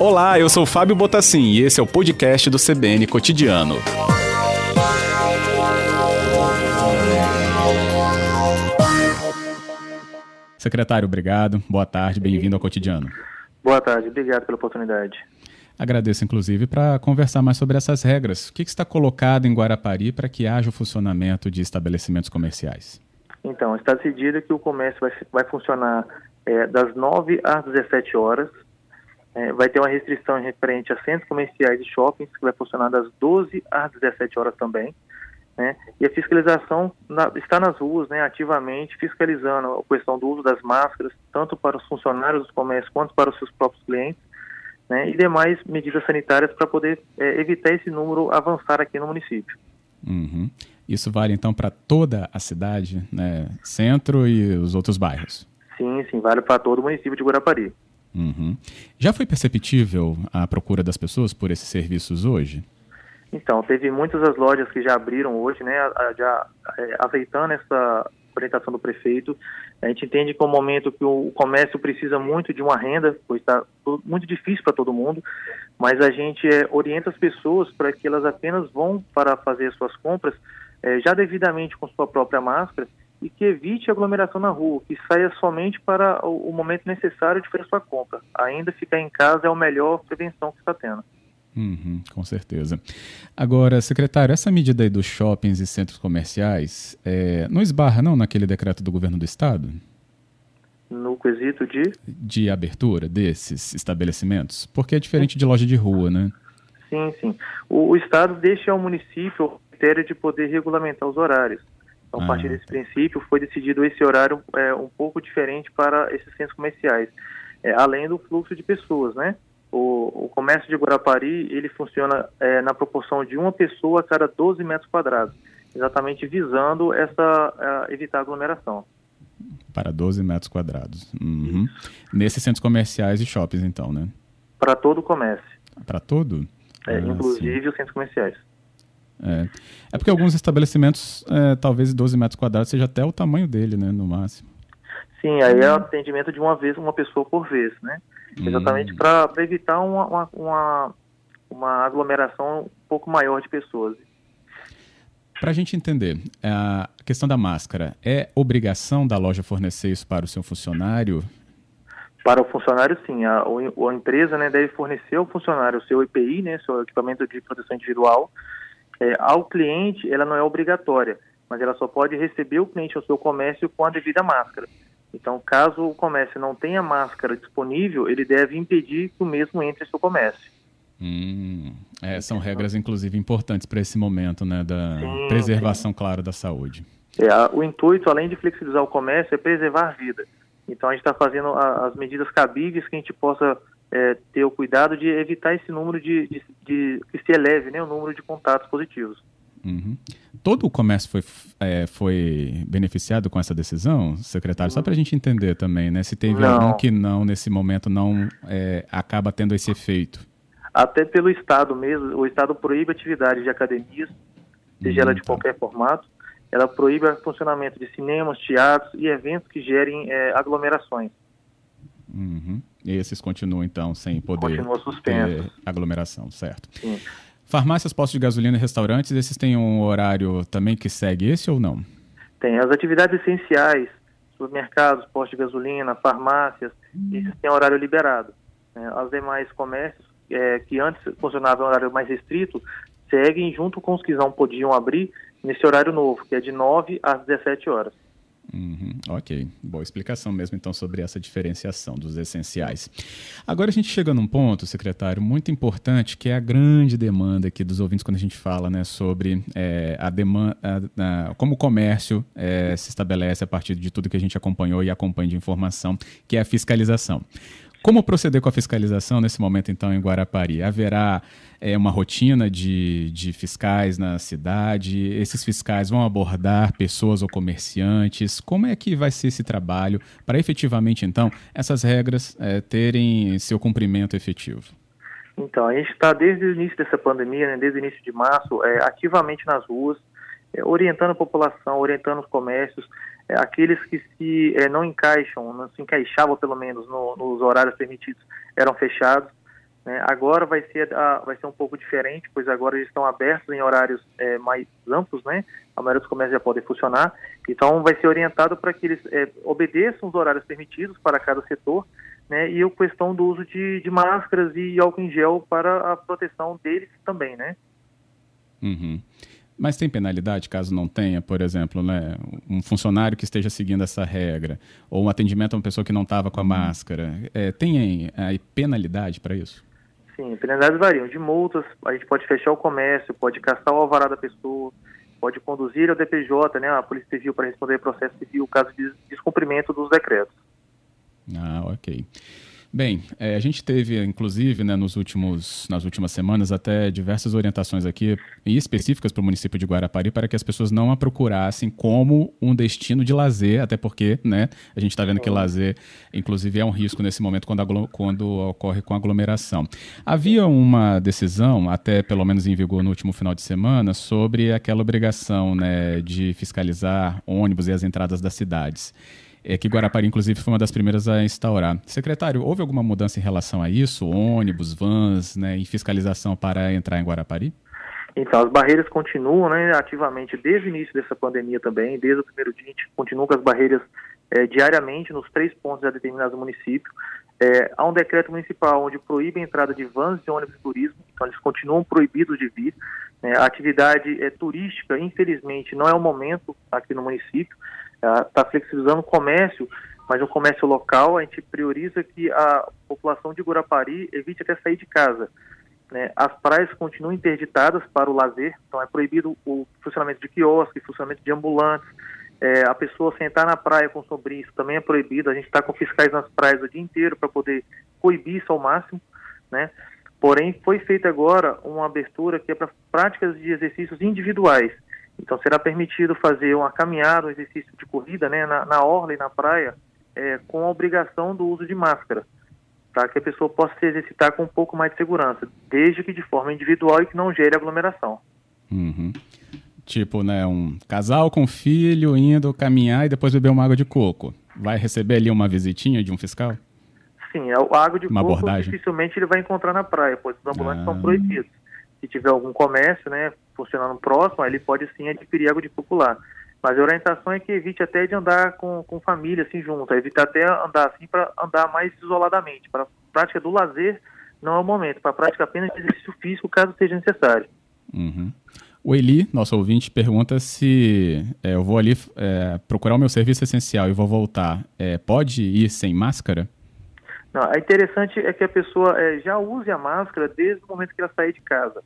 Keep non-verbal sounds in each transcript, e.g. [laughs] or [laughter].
Olá, eu sou Fábio Botassin e esse é o podcast do CBN Cotidiano. Secretário, obrigado. Boa tarde, bem-vindo ao Cotidiano. Boa tarde, obrigado pela oportunidade. Agradeço, inclusive, para conversar mais sobre essas regras. O que, que está colocado em Guarapari para que haja o funcionamento de estabelecimentos comerciais? Então, está decidido que o comércio vai, vai funcionar é, das 9 às 17 horas, é, vai ter uma restrição referente a centros comerciais e shoppings, que vai funcionar das 12 às 17 horas também. Né? E a fiscalização na, está nas ruas, né, ativamente fiscalizando a questão do uso das máscaras, tanto para os funcionários dos comércios quanto para os seus próprios clientes, né, e demais medidas sanitárias para poder é, evitar esse número avançar aqui no município. Uhum. Isso vale então para toda a cidade, né, centro e os outros bairros? Sim, sim, vale para todo o município de Guarapari. Uhum. Já foi perceptível a procura das pessoas por esses serviços hoje? Então, teve muitas das lojas que já abriram hoje, né, já é, aceitando essa orientação do prefeito. A gente entende que é um momento que o comércio precisa muito de uma renda, pois está muito difícil para todo mundo, mas a gente é, orienta as pessoas para que elas apenas vão para fazer suas compras é, já devidamente com sua própria máscara e que evite aglomeração na rua, que saia somente para o, momento necessário de fazer sua compra. Ainda ficar em casa é a melhor prevenção que está tendo. Uhum, com certeza. Agora, secretário, essa medida aí dos shoppings e centros comerciais é, não esbarra não naquele decreto do governo do estado? No quesito de? De abertura desses estabelecimentos? Porque é diferente de loja de rua, né? Sim, sim. O, o estado deixa ao município o critério de poder regulamentar os horários. Então, a partir ah, desse tá. princípio, foi decidido esse horário é, um pouco diferente para esses centros comerciais, é, além do fluxo de pessoas, né? O, o comércio de Guarapari, ele funciona é, na proporção de uma pessoa a cada 12 metros quadrados, exatamente visando essa evitar aglomeração. Para 12 metros quadrados. Uhum. Nesses centros comerciais e shoppings, então, né? Para todo o comércio. Para todo? É, ah, inclusive sim. os centros comerciais. É. é porque alguns estabelecimentos, é, talvez 12 metros quadrados seja até o tamanho dele, né, no máximo. Sim, aí é o atendimento de uma vez, uma pessoa por vez, né? Hum. Exatamente para evitar uma, uma, uma, uma, aglomeração um pouco maior de pessoas. Para a gente entender, a questão da máscara, é obrigação da loja fornecer isso para o seu funcionário? Para o funcionário, sim. A, a empresa né, deve fornecer ao funcionário o seu EPI, né, seu equipamento de proteção individual, é, ao cliente, ela não é obrigatória, mas ela só pode receber o cliente ao seu comércio com a devida máscara. Então, caso o comércio não tenha máscara disponível, ele deve impedir que o mesmo entre no seu comércio. Hum, é, são regras, inclusive, importantes para esse momento, né, da sim, preservação, sim. claro, da saúde. É, o intuito, além de flexibilizar o comércio, é preservar a vida. Então, a gente está fazendo a, as medidas cabíveis que a gente possa é, ter o cuidado de evitar esse número de, de, de, que se eleve, né, o número de contatos positivos. Uhum. Todo o comércio foi, é, foi beneficiado com essa decisão, secretário? Só para a gente entender também, né? Se teve não. algum que não, nesse momento, não é, acaba tendo esse efeito. Até pelo Estado mesmo, o Estado proíbe atividades de academias, seja uhum, ela de tá. qualquer formato. Ela proíbe o funcionamento de cinemas, teatros e eventos que gerem é, aglomerações. Uhum. E esses continuam, então, sem poder ter aglomeração, certo? Sim. Farmácias, postos de gasolina e restaurantes, esses têm um horário também que segue esse ou não? Tem. As atividades essenciais, supermercados, postos de gasolina, farmácias, hum. esses têm horário liberado. É, as demais comércios, é, que antes funcionavam em horário mais restrito, seguem junto com os que não podiam abrir nesse horário novo, que é de 9 às 17 horas. Uhum, ok, boa explicação mesmo então sobre essa diferenciação dos essenciais. Agora a gente chega num ponto, secretário, muito importante, que é a grande demanda aqui dos ouvintes quando a gente fala né, sobre é, a demanda, como o comércio é, se estabelece a partir de tudo que a gente acompanhou e acompanha de informação, que é a fiscalização. Como proceder com a fiscalização nesse momento, então, em Guarapari? Haverá é, uma rotina de, de fiscais na cidade? Esses fiscais vão abordar pessoas ou comerciantes? Como é que vai ser esse trabalho para efetivamente, então, essas regras é, terem seu cumprimento efetivo? Então, a gente está desde o início dessa pandemia, né, desde o início de março, é, ativamente nas ruas, é, orientando a população, orientando os comércios, é, aqueles que se é, não encaixam, não se encaixavam pelo menos no, nos horários permitidos, eram fechados. Né? Agora vai ser, a, vai ser um pouco diferente, pois agora eles estão abertos em horários é, mais amplos, né? A maioria dos comércios já podem funcionar. Então vai ser orientado para que eles é, obedeçam os horários permitidos para cada setor, né? E a questão do uso de, de máscaras e álcool em gel para a proteção deles também, né? Uhum. Mas tem penalidade caso não tenha, por exemplo, né, um funcionário que esteja seguindo essa regra, ou um atendimento a uma pessoa que não estava com a máscara. É, tem aí penalidade para isso? Sim, penalidades variam. De multas, a gente pode fechar o comércio, pode caçar o alvará da pessoa, pode conduzir ao DPJ, né, a Polícia Civil, para responder processo civil, caso de descumprimento dos decretos. Ah, ok. Bem, é, a gente teve, inclusive, né, nos últimos, nas últimas semanas, até diversas orientações aqui, e específicas para o município de Guarapari, para que as pessoas não a procurassem como um destino de lazer, até porque né, a gente está vendo que lazer, inclusive, é um risco nesse momento quando, quando ocorre com aglomeração. Havia uma decisão, até pelo menos em vigor no último final de semana, sobre aquela obrigação né, de fiscalizar ônibus e as entradas das cidades é, que Guarapari, inclusive, foi uma das primeiras a instaurar. Secretário, houve alguma mudança em relação a isso? Ônibus, vans, né, em fiscalização para entrar em Guarapari? Então, as barreiras continuam né, ativamente desde o início dessa pandemia também, desde o primeiro dia, a gente continua com as barreiras é, diariamente nos três pontos já determinados no município. É, há um decreto municipal onde proíbe a entrada de vans de ônibus de turismo, então eles continuam proibidos de vir. Né, a atividade é, turística, infelizmente, não é o momento aqui no município está flexibilizando o comércio, mas o comércio local a gente prioriza que a população de Guarapari evite até sair de casa. Né? As praias continuam interditadas para o lazer, então é proibido o funcionamento de quiosques, funcionamento de ambulantes, é, a pessoa sentar na praia com sobrinho, isso também é proibido, a gente está com fiscais nas praias o dia inteiro para poder coibir isso ao máximo, né? Porém, foi feita agora uma abertura que é para práticas de exercícios individuais. Então será permitido fazer uma caminhada, um exercício de corrida né, na, na orla e na praia, é, com a obrigação do uso de máscara, para que a pessoa possa se exercitar com um pouco mais de segurança, desde que de forma individual e que não gere aglomeração. Uhum. Tipo, né, um casal com filho indo caminhar e depois beber uma água de coco. Vai receber ali uma visitinha de um fiscal? Sim, a água de uma coco abordagem. dificilmente ele vai encontrar na praia, pois os ambulantes ah. são proibidos. Se tiver algum comércio, né, funcionando próximo, ele pode sim adquirir água de popular. Mas a orientação é que evite até de andar com, com família assim junto, evite até andar assim para andar mais isoladamente. Para prática do lazer não é o momento, para prática apenas de exercício físico, caso seja necessário. Uhum. O Eli, nosso ouvinte, pergunta se é, eu vou ali é, procurar o meu serviço essencial e vou voltar. É, pode ir sem máscara? Não, é interessante é que a pessoa é, já use a máscara desde o momento que ela sair de casa.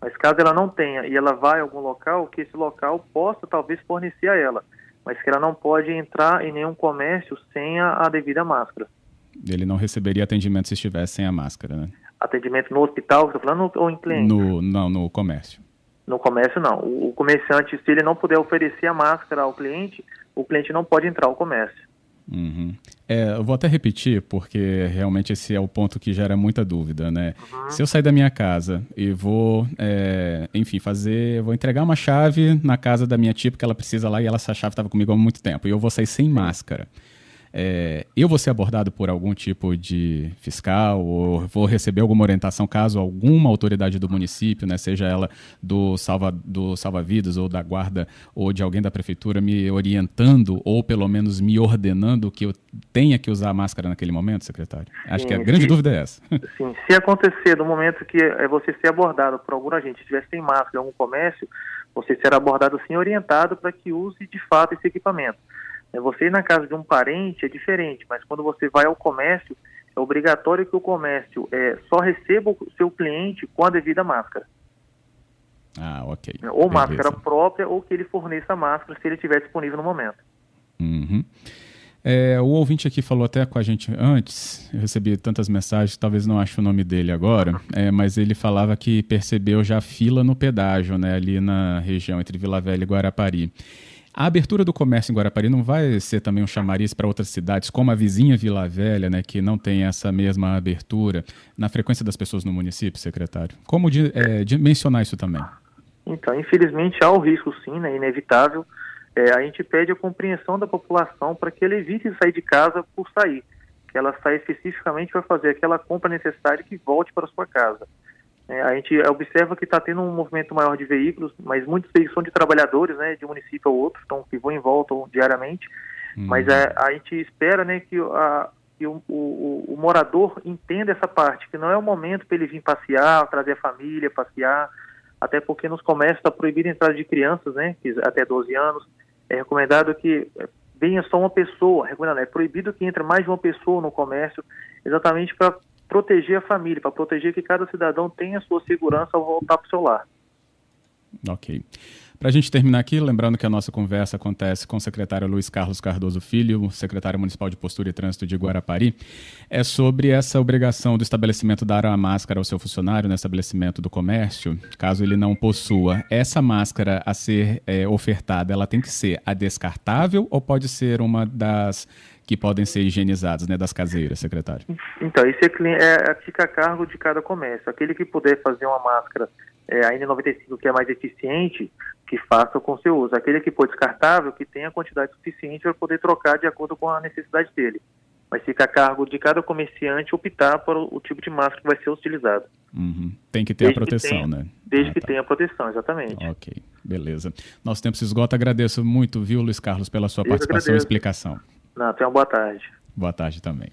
Mas caso ela não tenha e ela vai a algum local, que esse local possa talvez fornecer a ela, mas que ela não pode entrar em nenhum comércio sem a, a devida máscara. Ele não receberia atendimento se estivesse sem a máscara, né? Atendimento no hospital, você está falando, ou em cliente? No, não, no comércio. No comércio, não. O, o comerciante, se ele não puder oferecer a máscara ao cliente, o cliente não pode entrar ao comércio. Uhum. É, eu vou até repetir, porque realmente esse é o ponto que gera muita dúvida, né? Uhum. Se eu sair da minha casa e vou, é, enfim, fazer, vou entregar uma chave na casa da minha tia, porque ela precisa lá e ela, essa chave estava comigo há muito tempo, e eu vou sair sem máscara. É, eu vou ser abordado por algum tipo de fiscal ou vou receber alguma orientação caso alguma autoridade do município, né, seja ela do salva do salva-vidas ou da guarda ou de alguém da prefeitura me orientando ou pelo menos me ordenando que eu tenha que usar máscara naquele momento, secretário? Acho sim, que a grande sim. dúvida é essa. Sim, se acontecer no momento que é você ser abordado por algum agente, estiver sem máscara em algum comércio, você será abordado sim orientado para que use de fato esse equipamento. É, você ir na casa de um parente é diferente, mas quando você vai ao comércio, é obrigatório que o comércio é, só receba o seu cliente com a devida máscara. Ah, ok. Ou Beleza. máscara própria, ou que ele forneça a máscara se ele estiver disponível no momento. Uhum. É, o ouvinte aqui falou até com a gente antes, eu recebi tantas mensagens, talvez não ache o nome dele agora, [laughs] é, mas ele falava que percebeu já fila no pedágio, né, ali na região entre Vila Velha e Guarapari. A abertura do comércio em Guarapari não vai ser também um chamariz para outras cidades, como a vizinha Vila Velha, né, que não tem essa mesma abertura na frequência das pessoas no município, secretário? Como de, é, dimensionar isso também? Então, infelizmente há o risco sim, né, inevitável. É, a gente pede a compreensão da população para que ele evite sair de casa por sair, que ela saia especificamente para fazer aquela compra necessária que volte para sua casa. É, a gente observa que está tendo um movimento maior de veículos, mas muitos veículos são de trabalhadores, né, de um município ou outro, então que vão e voltam diariamente. Uhum. Mas a, a, gente espera, né, que, a, que o, o, o, morador entenda essa parte, que não é o momento para ele vir passear, trazer a família, passear, até porque nos comércios está proibido a entrada de crianças, né, até 12 anos. É recomendado que venha só uma pessoa, é proibido que entre mais de uma pessoa no comércio, exatamente para proteger a família, para proteger que cada cidadão tenha a sua segurança ao voltar para o seu lar. Ok. Para a gente terminar aqui, lembrando que a nossa conversa acontece com o secretário Luiz Carlos Cardoso Filho, secretário municipal de Postura e Trânsito de Guarapari, é sobre essa obrigação do estabelecimento dar a máscara ao seu funcionário no estabelecimento do comércio, caso ele não possua. Essa máscara a ser é, ofertada, ela tem que ser a descartável ou pode ser uma das que podem ser higienizadas, né, das caseiras, secretário? Então, isso é, é, fica a cargo de cada comércio. Aquele que puder fazer uma máscara é, a N95 que é mais eficiente, que faça com seu uso. Aquele que for descartável, que tenha quantidade suficiente para poder trocar de acordo com a necessidade dele. Mas fica a cargo de cada comerciante optar por o tipo de máscara que vai ser utilizado. Uhum. Tem que ter desde a proteção, tenha, né? Desde ah, que tá. tenha a proteção, exatamente. Ok, beleza. Nosso tempo se esgota. Agradeço muito, viu, Luiz Carlos, pela sua Eu participação agradeço. e explicação. Não, tenha uma boa tarde. Boa tarde também.